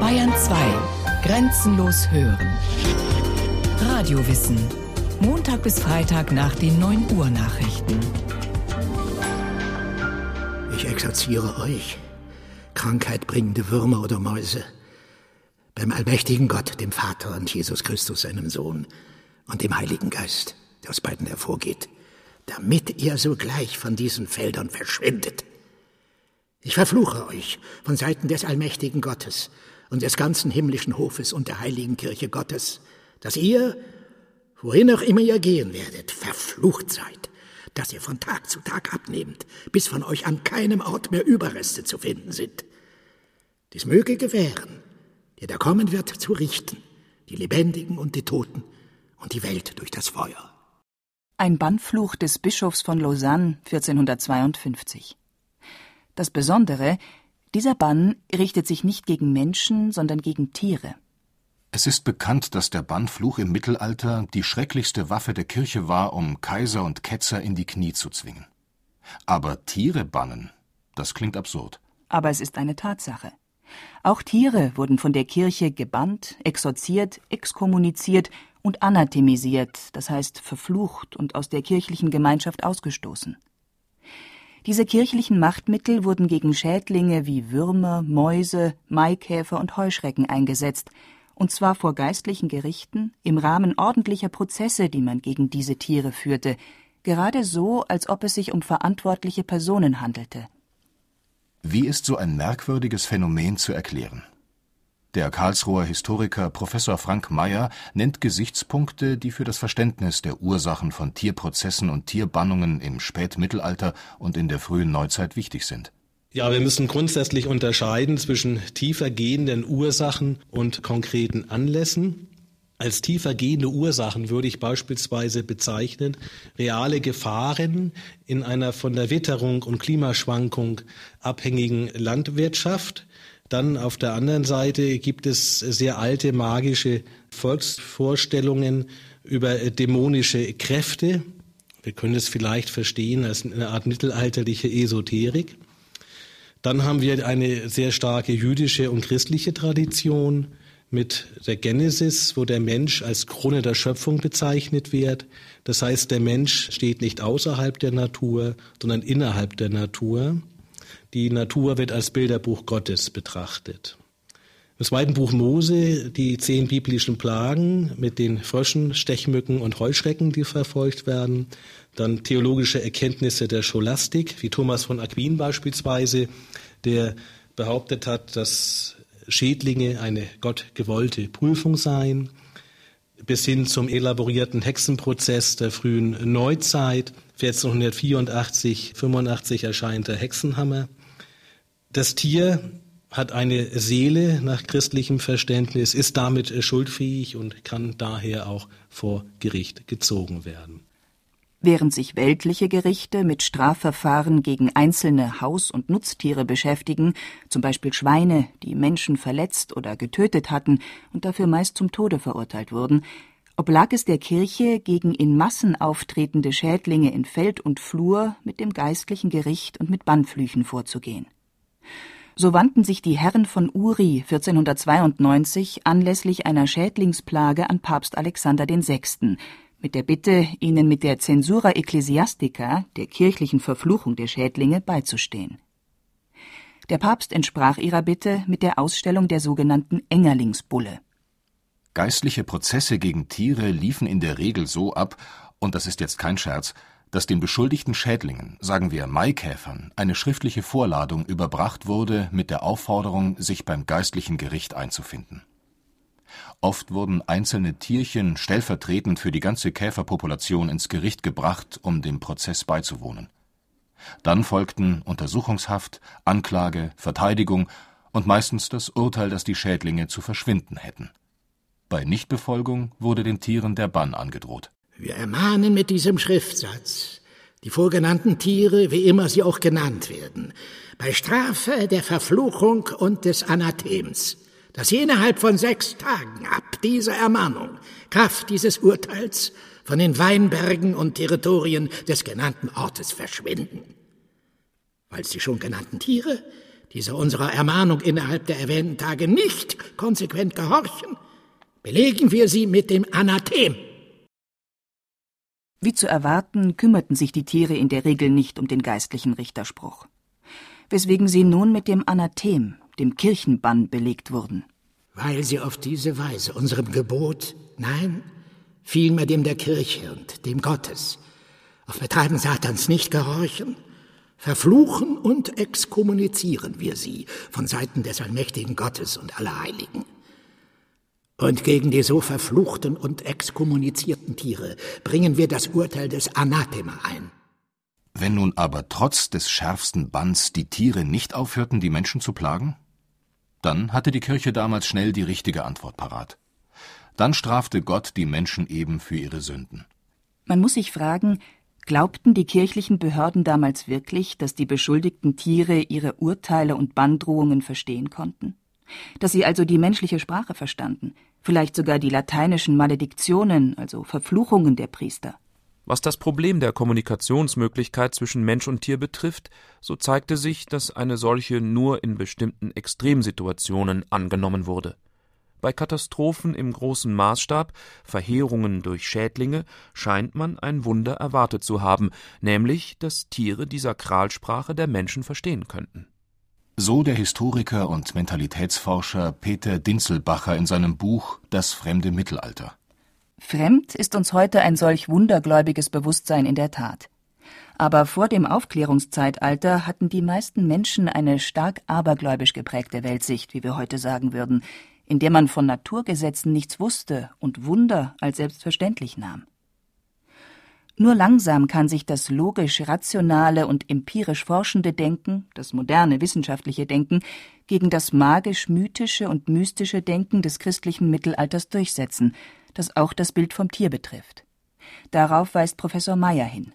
Bayern 2. Grenzenlos hören. Radiowissen. Montag bis Freitag nach den 9 Uhr Nachrichten. Ich exorziere euch, Krankheit bringende Würmer oder Mäuse, beim allmächtigen Gott, dem Vater und Jesus Christus, seinem Sohn, und dem Heiligen Geist, der aus beiden hervorgeht, damit ihr sogleich von diesen Feldern verschwindet. Ich verfluche euch von Seiten des allmächtigen Gottes und des ganzen himmlischen Hofes und der heiligen Kirche Gottes, dass ihr, wohin auch immer ihr gehen werdet, verflucht seid, dass ihr von Tag zu Tag abnehmt, bis von euch an keinem Ort mehr Überreste zu finden sind. Dies möge gewähren, der da kommen wird, zu richten, die Lebendigen und die Toten und die Welt durch das Feuer. Ein Bannfluch des Bischofs von Lausanne 1452. Das Besondere, dieser Bann richtet sich nicht gegen Menschen, sondern gegen Tiere. Es ist bekannt, dass der Bannfluch im Mittelalter die schrecklichste Waffe der Kirche war, um Kaiser und Ketzer in die Knie zu zwingen. Aber Tiere bannen, das klingt absurd. Aber es ist eine Tatsache. Auch Tiere wurden von der Kirche gebannt, exorziert, exkommuniziert und anathemisiert, das heißt verflucht und aus der kirchlichen Gemeinschaft ausgestoßen. Diese kirchlichen Machtmittel wurden gegen Schädlinge wie Würmer, Mäuse, Maikäfer und Heuschrecken eingesetzt, und zwar vor geistlichen Gerichten im Rahmen ordentlicher Prozesse, die man gegen diese Tiere führte, gerade so, als ob es sich um verantwortliche Personen handelte. Wie ist so ein merkwürdiges Phänomen zu erklären? Der Karlsruher Historiker Professor Frank Mayer nennt Gesichtspunkte, die für das Verständnis der Ursachen von Tierprozessen und Tierbannungen im Spätmittelalter und in der frühen Neuzeit wichtig sind. Ja, wir müssen grundsätzlich unterscheiden zwischen tiefer gehenden Ursachen und konkreten Anlässen. Als tiefer gehende Ursachen würde ich beispielsweise bezeichnen reale Gefahren in einer von der Witterung und Klimaschwankung abhängigen Landwirtschaft, dann auf der anderen Seite gibt es sehr alte magische Volksvorstellungen über dämonische Kräfte. Wir können es vielleicht verstehen als eine Art mittelalterliche Esoterik. Dann haben wir eine sehr starke jüdische und christliche Tradition mit der Genesis, wo der Mensch als Krone der Schöpfung bezeichnet wird. Das heißt, der Mensch steht nicht außerhalb der Natur, sondern innerhalb der Natur. Die Natur wird als Bilderbuch Gottes betrachtet. Im zweiten Buch Mose die zehn biblischen Plagen mit den Fröschen, Stechmücken und Heuschrecken, die verfolgt werden. Dann theologische Erkenntnisse der Scholastik, wie Thomas von Aquin beispielsweise, der behauptet hat, dass Schädlinge eine gottgewollte Prüfung seien, bis hin zum elaborierten Hexenprozess der frühen Neuzeit. 1484, 85 erscheint der Hexenhammer. Das Tier hat eine Seele nach christlichem Verständnis, ist damit schuldfähig und kann daher auch vor Gericht gezogen werden. Während sich weltliche Gerichte mit Strafverfahren gegen einzelne Haus- und Nutztiere beschäftigen, zum Beispiel Schweine, die Menschen verletzt oder getötet hatten und dafür meist zum Tode verurteilt wurden, oblag es der Kirche, gegen in Massen auftretende Schädlinge in Feld und Flur mit dem geistlichen Gericht und mit Bannflüchen vorzugehen. So wandten sich die Herren von Uri 1492 anlässlich einer Schädlingsplage an Papst Alexander VI. mit der Bitte, ihnen mit der Censura Ecclesiastica, der kirchlichen Verfluchung der Schädlinge, beizustehen. Der Papst entsprach ihrer Bitte mit der Ausstellung der sogenannten Engerlingsbulle. Geistliche Prozesse gegen Tiere liefen in der Regel so ab, und das ist jetzt kein Scherz, dass den beschuldigten Schädlingen, sagen wir Maikäfern, eine schriftliche Vorladung überbracht wurde mit der Aufforderung, sich beim geistlichen Gericht einzufinden. Oft wurden einzelne Tierchen stellvertretend für die ganze Käferpopulation ins Gericht gebracht, um dem Prozess beizuwohnen. Dann folgten Untersuchungshaft, Anklage, Verteidigung und meistens das Urteil, dass die Schädlinge zu verschwinden hätten. Bei Nichtbefolgung wurde den Tieren der Bann angedroht wir ermahnen mit diesem Schriftsatz die vorgenannten Tiere, wie immer sie auch genannt werden, bei Strafe der Verfluchung und des Anathems, dass sie innerhalb von sechs Tagen ab dieser Ermahnung, Kraft dieses Urteils, von den Weinbergen und Territorien des genannten Ortes verschwinden. Weil die schon genannten Tiere dieser unserer Ermahnung innerhalb der erwähnten Tage nicht konsequent gehorchen, belegen wir sie mit dem Anathem. Wie zu erwarten, kümmerten sich die Tiere in der Regel nicht um den geistlichen Richterspruch, weswegen sie nun mit dem Anathem, dem Kirchenbann, belegt wurden. Weil sie auf diese Weise unserem Gebot, nein, vielmehr dem der Kirche und dem Gottes, auf Betreiben Satans nicht gehorchen, verfluchen und exkommunizieren wir sie von Seiten des allmächtigen Gottes und aller Heiligen. Und gegen die so verfluchten und exkommunizierten Tiere bringen wir das Urteil des Anathema ein. Wenn nun aber trotz des schärfsten Banns die Tiere nicht aufhörten, die Menschen zu plagen? Dann hatte die Kirche damals schnell die richtige Antwort parat. Dann strafte Gott die Menschen eben für ihre Sünden. Man muss sich fragen, glaubten die kirchlichen Behörden damals wirklich, dass die beschuldigten Tiere ihre Urteile und Banndrohungen verstehen konnten? Dass sie also die menschliche Sprache verstanden, vielleicht sogar die lateinischen Malediktionen, also Verfluchungen der Priester. Was das Problem der Kommunikationsmöglichkeit zwischen Mensch und Tier betrifft, so zeigte sich, dass eine solche nur in bestimmten Extremsituationen angenommen wurde. Bei Katastrophen im großen Maßstab, Verheerungen durch Schädlinge, scheint man ein Wunder erwartet zu haben, nämlich, dass Tiere die Sakralsprache der Menschen verstehen könnten. So der Historiker und Mentalitätsforscher Peter Dinzelbacher in seinem Buch Das fremde Mittelalter. Fremd ist uns heute ein solch wundergläubiges Bewusstsein in der Tat. Aber vor dem Aufklärungszeitalter hatten die meisten Menschen eine stark abergläubisch geprägte Weltsicht, wie wir heute sagen würden, in der man von Naturgesetzen nichts wusste und Wunder als selbstverständlich nahm. Nur langsam kann sich das logisch-rationale und empirisch forschende Denken, das moderne wissenschaftliche Denken, gegen das magisch-mythische und mystische Denken des christlichen Mittelalters durchsetzen, das auch das Bild vom Tier betrifft. Darauf weist Professor Meyer hin.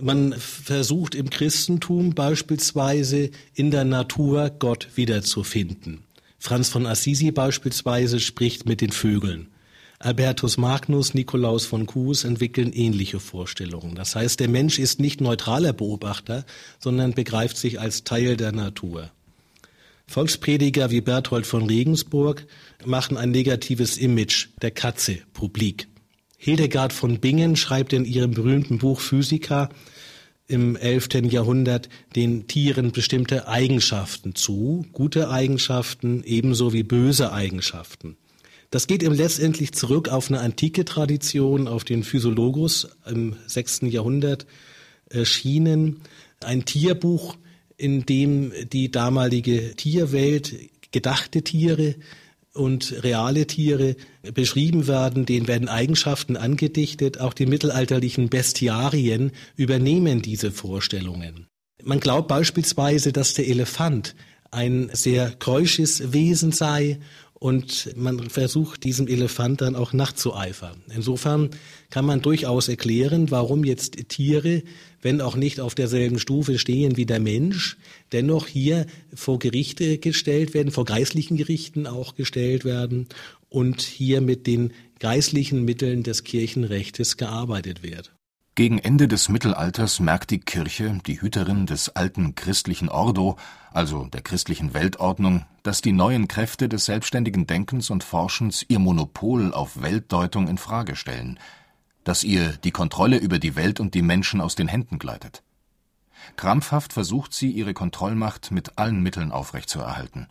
Man versucht im Christentum beispielsweise in der Natur Gott wiederzufinden. Franz von Assisi beispielsweise spricht mit den Vögeln. Albertus Magnus, Nikolaus von Kues entwickeln ähnliche Vorstellungen. Das heißt, der Mensch ist nicht neutraler Beobachter, sondern begreift sich als Teil der Natur. Volksprediger wie Berthold von Regensburg machen ein negatives Image der Katze publik. Hildegard von Bingen schreibt in ihrem berühmten Buch Physica im 11. Jahrhundert den Tieren bestimmte Eigenschaften zu, gute Eigenschaften ebenso wie böse Eigenschaften. Das geht eben letztendlich zurück auf eine antike Tradition, auf den Physiologus im sechsten Jahrhundert erschienen. Ein Tierbuch, in dem die damalige Tierwelt, gedachte Tiere und reale Tiere beschrieben werden, denen werden Eigenschaften angedichtet, auch die mittelalterlichen Bestiarien übernehmen diese Vorstellungen. Man glaubt beispielsweise, dass der Elefant ein sehr keusches Wesen sei und man versucht diesem Elefant dann auch nachzueifern. Insofern kann man durchaus erklären, warum jetzt Tiere, wenn auch nicht auf derselben Stufe stehen wie der Mensch, dennoch hier vor Gerichte gestellt werden, vor geistlichen Gerichten auch gestellt werden und hier mit den geistlichen Mitteln des Kirchenrechtes gearbeitet wird. Gegen Ende des Mittelalters merkt die Kirche, die Hüterin des alten christlichen Ordo, also der christlichen Weltordnung, dass die neuen Kräfte des selbstständigen Denkens und Forschens ihr Monopol auf Weltdeutung in Frage stellen, dass ihr die Kontrolle über die Welt und die Menschen aus den Händen gleitet. Krampfhaft versucht sie, ihre Kontrollmacht mit allen Mitteln aufrechtzuerhalten.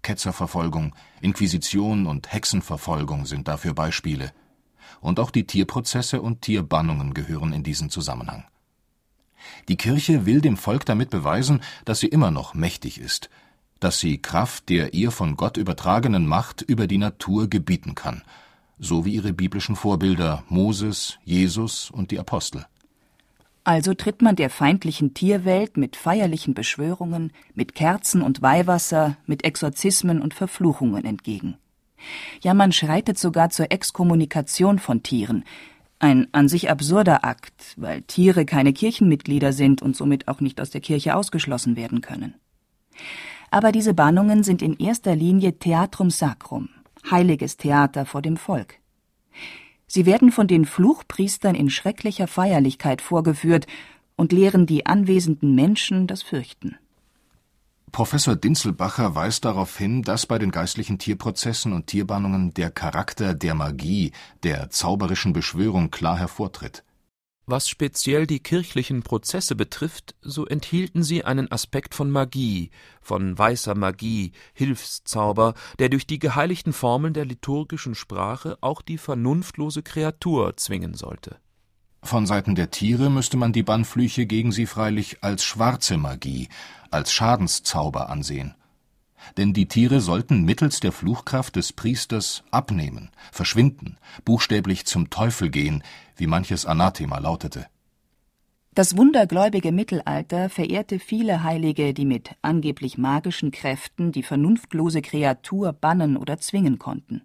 Ketzerverfolgung, Inquisition und Hexenverfolgung sind dafür Beispiele – und auch die Tierprozesse und Tierbannungen gehören in diesen Zusammenhang. Die Kirche will dem Volk damit beweisen, dass sie immer noch mächtig ist, dass sie Kraft der ihr von Gott übertragenen Macht über die Natur gebieten kann, so wie ihre biblischen Vorbilder Moses, Jesus und die Apostel. Also tritt man der feindlichen Tierwelt mit feierlichen Beschwörungen, mit Kerzen und Weihwasser, mit Exorzismen und Verfluchungen entgegen. Ja, man schreitet sogar zur Exkommunikation von Tieren. Ein an sich absurder Akt, weil Tiere keine Kirchenmitglieder sind und somit auch nicht aus der Kirche ausgeschlossen werden können. Aber diese Bannungen sind in erster Linie Theatrum Sacrum, heiliges Theater vor dem Volk. Sie werden von den Fluchpriestern in schrecklicher Feierlichkeit vorgeführt und lehren die anwesenden Menschen das Fürchten. Professor Dinzelbacher weist darauf hin, dass bei den geistlichen Tierprozessen und Tierbannungen der Charakter der Magie, der zauberischen Beschwörung klar hervortritt. Was speziell die kirchlichen Prozesse betrifft, so enthielten sie einen Aspekt von Magie, von weißer Magie, Hilfszauber, der durch die geheiligten Formeln der liturgischen Sprache auch die vernunftlose Kreatur zwingen sollte. Von Seiten der Tiere müsste man die Bannflüche gegen sie freilich als schwarze Magie, als Schadenszauber ansehen. Denn die Tiere sollten mittels der Fluchkraft des Priesters abnehmen, verschwinden, buchstäblich zum Teufel gehen, wie manches Anathema lautete. Das wundergläubige Mittelalter verehrte viele Heilige, die mit angeblich magischen Kräften die vernunftlose Kreatur bannen oder zwingen konnten.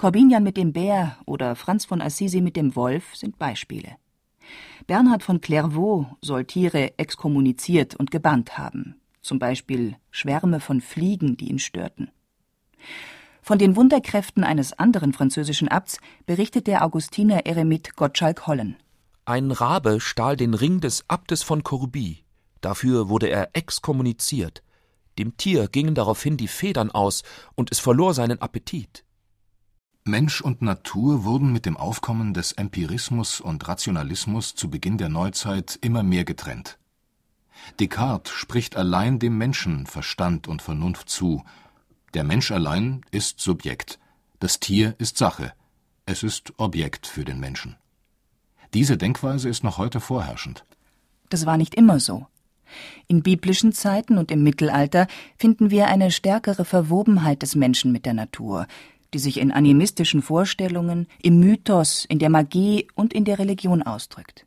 Corbinian mit dem Bär oder Franz von Assisi mit dem Wolf sind Beispiele. Bernhard von Clairvaux soll Tiere exkommuniziert und gebannt haben, zum Beispiel Schwärme von Fliegen, die ihn störten. Von den Wunderkräften eines anderen französischen Abts berichtet der Augustiner Eremit Gottschalk Hollen. Ein Rabe stahl den Ring des Abtes von Corbie. Dafür wurde er exkommuniziert. Dem Tier gingen daraufhin die Federn aus und es verlor seinen Appetit. Mensch und Natur wurden mit dem Aufkommen des Empirismus und Rationalismus zu Beginn der Neuzeit immer mehr getrennt. Descartes spricht allein dem Menschen Verstand und Vernunft zu. Der Mensch allein ist Subjekt, das Tier ist Sache, es ist Objekt für den Menschen. Diese Denkweise ist noch heute vorherrschend. Das war nicht immer so. In biblischen Zeiten und im Mittelalter finden wir eine stärkere Verwobenheit des Menschen mit der Natur, die sich in animistischen Vorstellungen, im Mythos, in der Magie und in der Religion ausdrückt.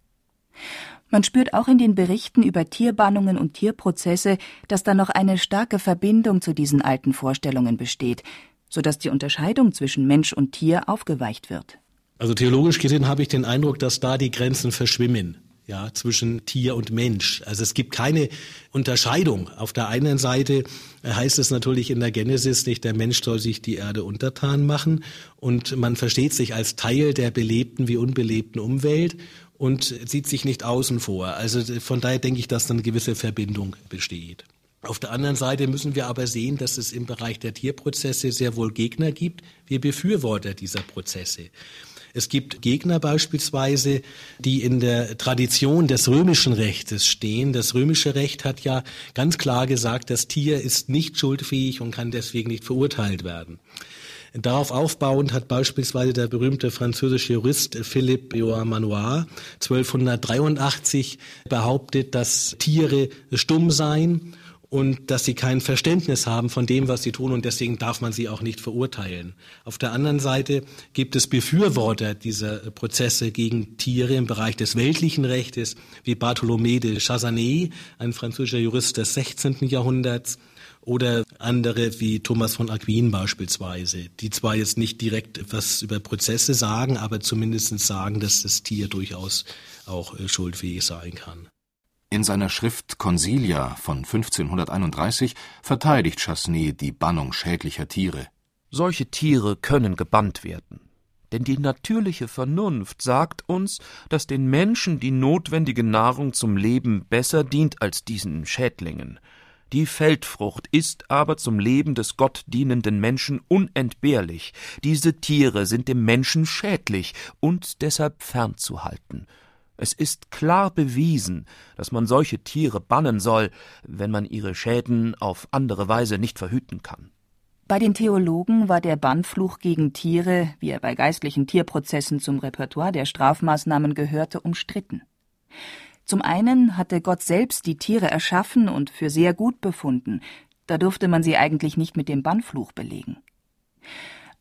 Man spürt auch in den Berichten über Tierbannungen und Tierprozesse, dass da noch eine starke Verbindung zu diesen alten Vorstellungen besteht, so dass die Unterscheidung zwischen Mensch und Tier aufgeweicht wird. Also theologisch gesehen habe ich den Eindruck, dass da die Grenzen verschwimmen ja, zwischen Tier und Mensch. Also es gibt keine Unterscheidung. Auf der einen Seite heißt es natürlich in der Genesis nicht, der Mensch soll sich die Erde untertan machen und man versteht sich als Teil der belebten wie unbelebten Umwelt und sieht sich nicht außen vor. Also von daher denke ich, dass da eine gewisse Verbindung besteht. Auf der anderen Seite müssen wir aber sehen, dass es im Bereich der Tierprozesse sehr wohl Gegner gibt, wie Befürworter dieser Prozesse. Es gibt Gegner beispielsweise, die in der Tradition des römischen Rechtes stehen. Das römische Recht hat ja ganz klar gesagt, das Tier ist nicht schuldfähig und kann deswegen nicht verurteilt werden. Darauf aufbauend hat beispielsweise der berühmte französische Jurist Philippe Joa Manoir 1283 behauptet, dass Tiere stumm seien und dass sie kein Verständnis haben von dem, was sie tun und deswegen darf man sie auch nicht verurteilen. Auf der anderen Seite gibt es Befürworter dieser Prozesse gegen Tiere im Bereich des weltlichen Rechtes, wie Bartholomé de Chassanet, ein französischer Jurist des 16. Jahrhunderts, oder andere wie Thomas von Aquin beispielsweise, die zwar jetzt nicht direkt etwas über Prozesse sagen, aber zumindest sagen, dass das Tier durchaus auch äh, schuldfähig sein kann. In seiner Schrift Consilia von 1531 verteidigt Chassenet die Bannung schädlicher Tiere. Solche Tiere können gebannt werden. Denn die natürliche Vernunft sagt uns, dass den Menschen die notwendige Nahrung zum Leben besser dient als diesen Schädlingen. Die Feldfrucht ist aber zum Leben des Gott dienenden Menschen unentbehrlich. Diese Tiere sind dem Menschen schädlich und deshalb fernzuhalten. Es ist klar bewiesen, dass man solche Tiere bannen soll, wenn man ihre Schäden auf andere Weise nicht verhüten kann. Bei den Theologen war der Bannfluch gegen Tiere, wie er bei geistlichen Tierprozessen zum Repertoire der Strafmaßnahmen gehörte, umstritten. Zum einen hatte Gott selbst die Tiere erschaffen und für sehr gut befunden, da durfte man sie eigentlich nicht mit dem Bannfluch belegen.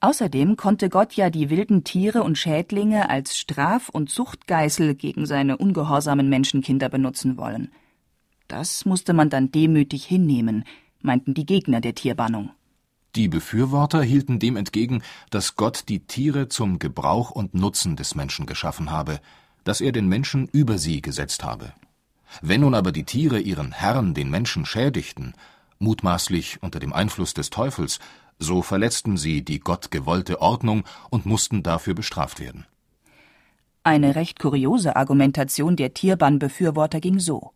Außerdem konnte Gott ja die wilden Tiere und Schädlinge als Straf- und Zuchtgeißel gegen seine ungehorsamen Menschenkinder benutzen wollen. Das musste man dann demütig hinnehmen, meinten die Gegner der Tierbannung. Die Befürworter hielten dem entgegen, dass Gott die Tiere zum Gebrauch und Nutzen des Menschen geschaffen habe, dass er den Menschen über sie gesetzt habe. Wenn nun aber die Tiere ihren Herrn, den Menschen, schädigten, mutmaßlich unter dem Einfluss des Teufels, so verletzten sie die Gott gewollte Ordnung und mussten dafür bestraft werden. Eine recht kuriose Argumentation der Tierbannbefürworter ging so.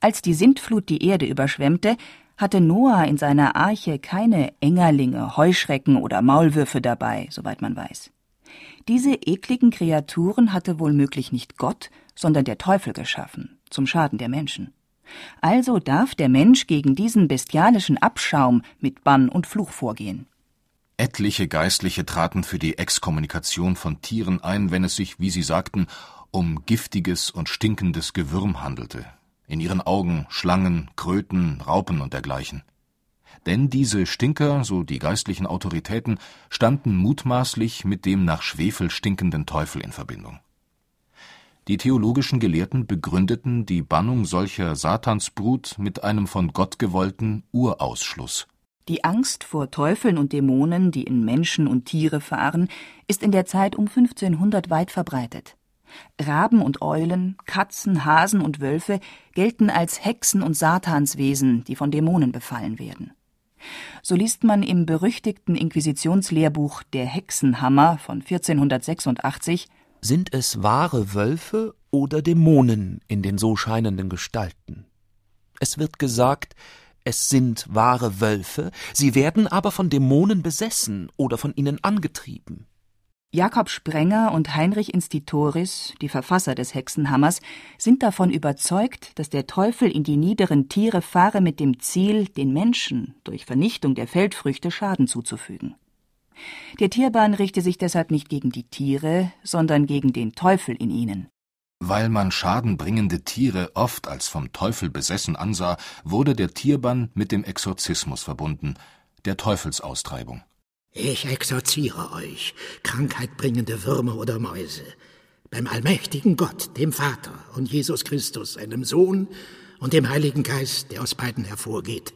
Als die Sintflut die Erde überschwemmte, hatte Noah in seiner Arche keine Engerlinge, Heuschrecken oder Maulwürfe dabei, soweit man weiß. Diese ekligen Kreaturen hatte wohl nicht Gott, sondern der Teufel geschaffen, zum Schaden der Menschen. Also darf der Mensch gegen diesen bestialischen Abschaum mit Bann und Fluch vorgehen. Etliche Geistliche traten für die Exkommunikation von Tieren ein, wenn es sich, wie sie sagten, um giftiges und stinkendes Gewürm handelte. In ihren Augen Schlangen, Kröten, Raupen und dergleichen. Denn diese Stinker, so die geistlichen Autoritäten, standen mutmaßlich mit dem nach Schwefel stinkenden Teufel in Verbindung. Die theologischen Gelehrten begründeten die Bannung solcher Satansbrut mit einem von Gott gewollten Urausschluss. Die Angst vor Teufeln und Dämonen, die in Menschen und Tiere fahren, ist in der Zeit um 1500 weit verbreitet. Raben und Eulen, Katzen, Hasen und Wölfe gelten als Hexen und Satanswesen, die von Dämonen befallen werden. So liest man im berüchtigten Inquisitionslehrbuch Der Hexenhammer von 1486 sind es wahre Wölfe oder Dämonen in den so scheinenden Gestalten? Es wird gesagt, es sind wahre Wölfe, sie werden aber von Dämonen besessen oder von ihnen angetrieben. Jakob Sprenger und Heinrich Institoris, die Verfasser des Hexenhammers, sind davon überzeugt, dass der Teufel in die niederen Tiere fahre mit dem Ziel, den Menschen durch Vernichtung der Feldfrüchte Schaden zuzufügen. Der Tierbann richte sich deshalb nicht gegen die Tiere, sondern gegen den Teufel in ihnen. Weil man schadenbringende Tiere oft als vom Teufel besessen ansah, wurde der Tierbann mit dem Exorzismus verbunden, der Teufelsaustreibung. Ich exorziere euch, krankheitbringende Würmer oder Mäuse, beim allmächtigen Gott, dem Vater und Jesus Christus, seinem Sohn und dem Heiligen Geist, der aus beiden hervorgeht,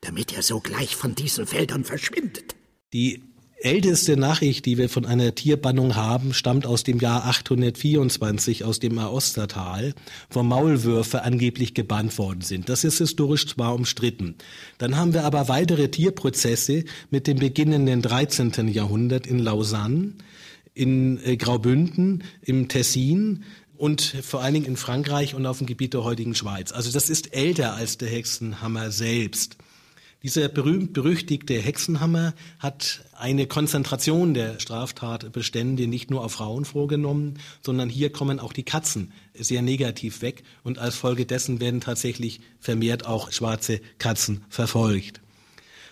damit er sogleich von diesen Feldern verschwindet. Die älteste Nachricht, die wir von einer Tierbannung haben, stammt aus dem Jahr 824 aus dem Aostertal, wo Maulwürfe angeblich gebannt worden sind. Das ist historisch zwar umstritten. Dann haben wir aber weitere Tierprozesse mit dem beginnenden 13. Jahrhundert in Lausanne, in äh, Graubünden, im Tessin, und vor allen Dingen in Frankreich und auf dem Gebiet der heutigen Schweiz. Also das ist älter als der Hexenhammer selbst. Dieser berühmt-berüchtigte Hexenhammer hat eine Konzentration der Straftatbestände nicht nur auf Frauen vorgenommen, sondern hier kommen auch die Katzen sehr negativ weg und als Folge dessen werden tatsächlich vermehrt auch schwarze Katzen verfolgt.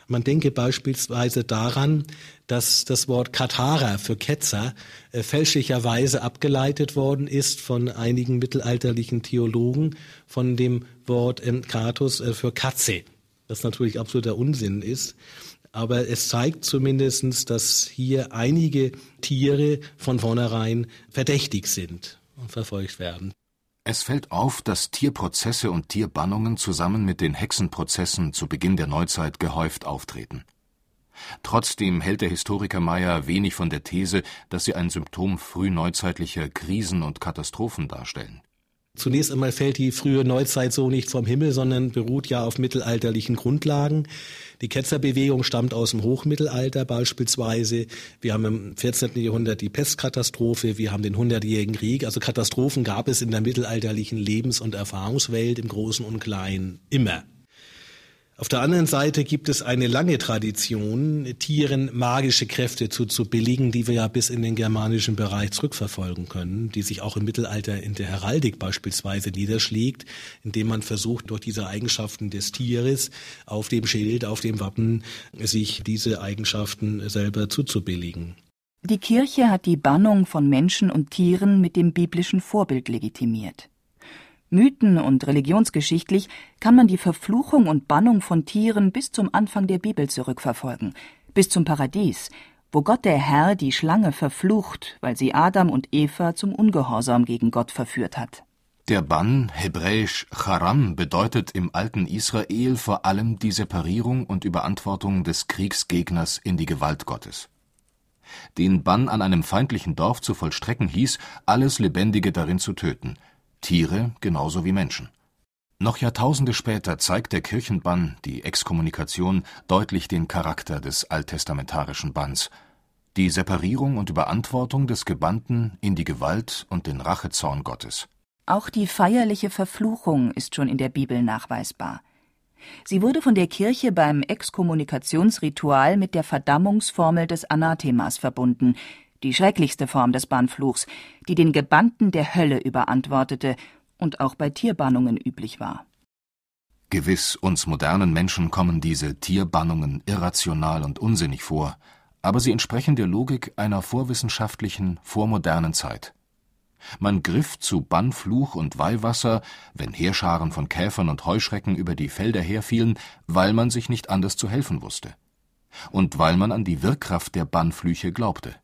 Man denke beispielsweise daran, dass das Wort Katharer für Ketzer äh, fälschlicherweise abgeleitet worden ist von einigen mittelalterlichen Theologen von dem Wort Kratos äh, für Katze was natürlich absoluter Unsinn ist. Aber es zeigt zumindest, dass hier einige Tiere von vornherein verdächtig sind und verfolgt werden. Es fällt auf, dass Tierprozesse und Tierbannungen zusammen mit den Hexenprozessen zu Beginn der Neuzeit gehäuft auftreten. Trotzdem hält der Historiker Meyer wenig von der These, dass sie ein Symptom frühneuzeitlicher Krisen und Katastrophen darstellen. Zunächst einmal fällt die frühe Neuzeit so nicht vom Himmel, sondern beruht ja auf mittelalterlichen Grundlagen. Die Ketzerbewegung stammt aus dem Hochmittelalter beispielsweise. Wir haben im 14. Jahrhundert die Pestkatastrophe, wir haben den Hundertjährigen Krieg. Also Katastrophen gab es in der mittelalterlichen Lebens- und Erfahrungswelt im Großen und Kleinen immer. Auf der anderen Seite gibt es eine lange Tradition, Tieren magische Kräfte zuzubilligen, die wir ja bis in den germanischen Bereich zurückverfolgen können, die sich auch im Mittelalter in der Heraldik beispielsweise niederschlägt, indem man versucht, durch diese Eigenschaften des Tieres auf dem Schild, auf dem Wappen, sich diese Eigenschaften selber zuzubilligen. Die Kirche hat die Bannung von Menschen und Tieren mit dem biblischen Vorbild legitimiert. Mythen- und religionsgeschichtlich kann man die Verfluchung und Bannung von Tieren bis zum Anfang der Bibel zurückverfolgen, bis zum Paradies, wo Gott der Herr die Schlange verflucht, weil sie Adam und Eva zum Ungehorsam gegen Gott verführt hat. Der Bann, hebräisch Charam, bedeutet im alten Israel vor allem die Separierung und Überantwortung des Kriegsgegners in die Gewalt Gottes. Den Bann an einem feindlichen Dorf zu vollstrecken hieß, alles Lebendige darin zu töten – Tiere genauso wie Menschen. Noch Jahrtausende später zeigt der Kirchenbann, die Exkommunikation, deutlich den Charakter des alttestamentarischen Banns, die Separierung und Überantwortung des Gebannten in die Gewalt und den Rachezorn Gottes. Auch die feierliche Verfluchung ist schon in der Bibel nachweisbar. Sie wurde von der Kirche beim Exkommunikationsritual mit der Verdammungsformel des Anathemas verbunden, die schrecklichste Form des Bannfluchs, die den Gebannten der Hölle überantwortete und auch bei Tierbannungen üblich war. Gewiss, uns modernen Menschen kommen diese Tierbannungen irrational und unsinnig vor, aber sie entsprechen der Logik einer vorwissenschaftlichen, vormodernen Zeit. Man griff zu Bannfluch und Weihwasser, wenn Heerscharen von Käfern und Heuschrecken über die Felder herfielen, weil man sich nicht anders zu helfen wusste. Und weil man an die Wirkkraft der Bannflüche glaubte.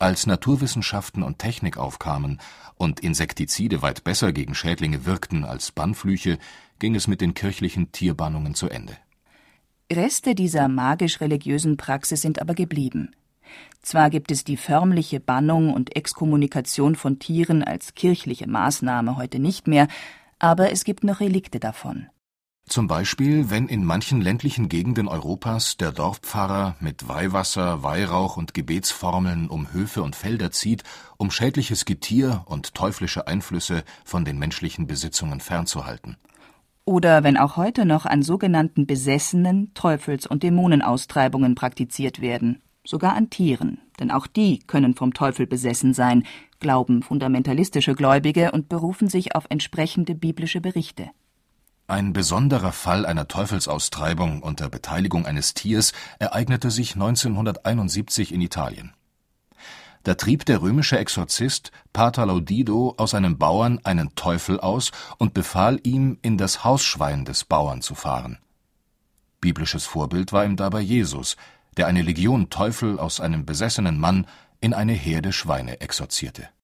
Als Naturwissenschaften und Technik aufkamen und Insektizide weit besser gegen Schädlinge wirkten als Bannflüche, ging es mit den kirchlichen Tierbannungen zu Ende. Reste dieser magisch-religiösen Praxis sind aber geblieben. Zwar gibt es die förmliche Bannung und Exkommunikation von Tieren als kirchliche Maßnahme heute nicht mehr, aber es gibt noch Relikte davon. Zum Beispiel, wenn in manchen ländlichen Gegenden Europas der Dorfpfarrer mit Weihwasser, Weihrauch und Gebetsformeln um Höfe und Felder zieht, um schädliches Getier und teuflische Einflüsse von den menschlichen Besitzungen fernzuhalten. Oder wenn auch heute noch an sogenannten Besessenen Teufels- und Dämonenaustreibungen praktiziert werden sogar an Tieren, denn auch die können vom Teufel besessen sein, glauben fundamentalistische Gläubige und berufen sich auf entsprechende biblische Berichte. Ein besonderer Fall einer Teufelsaustreibung unter Beteiligung eines Tiers ereignete sich 1971 in Italien. Da trieb der römische Exorzist Pater Laudido aus einem Bauern einen Teufel aus und befahl ihm, in das Hausschwein des Bauern zu fahren. Biblisches Vorbild war ihm dabei Jesus, der eine Legion Teufel aus einem besessenen Mann in eine Herde Schweine exorzierte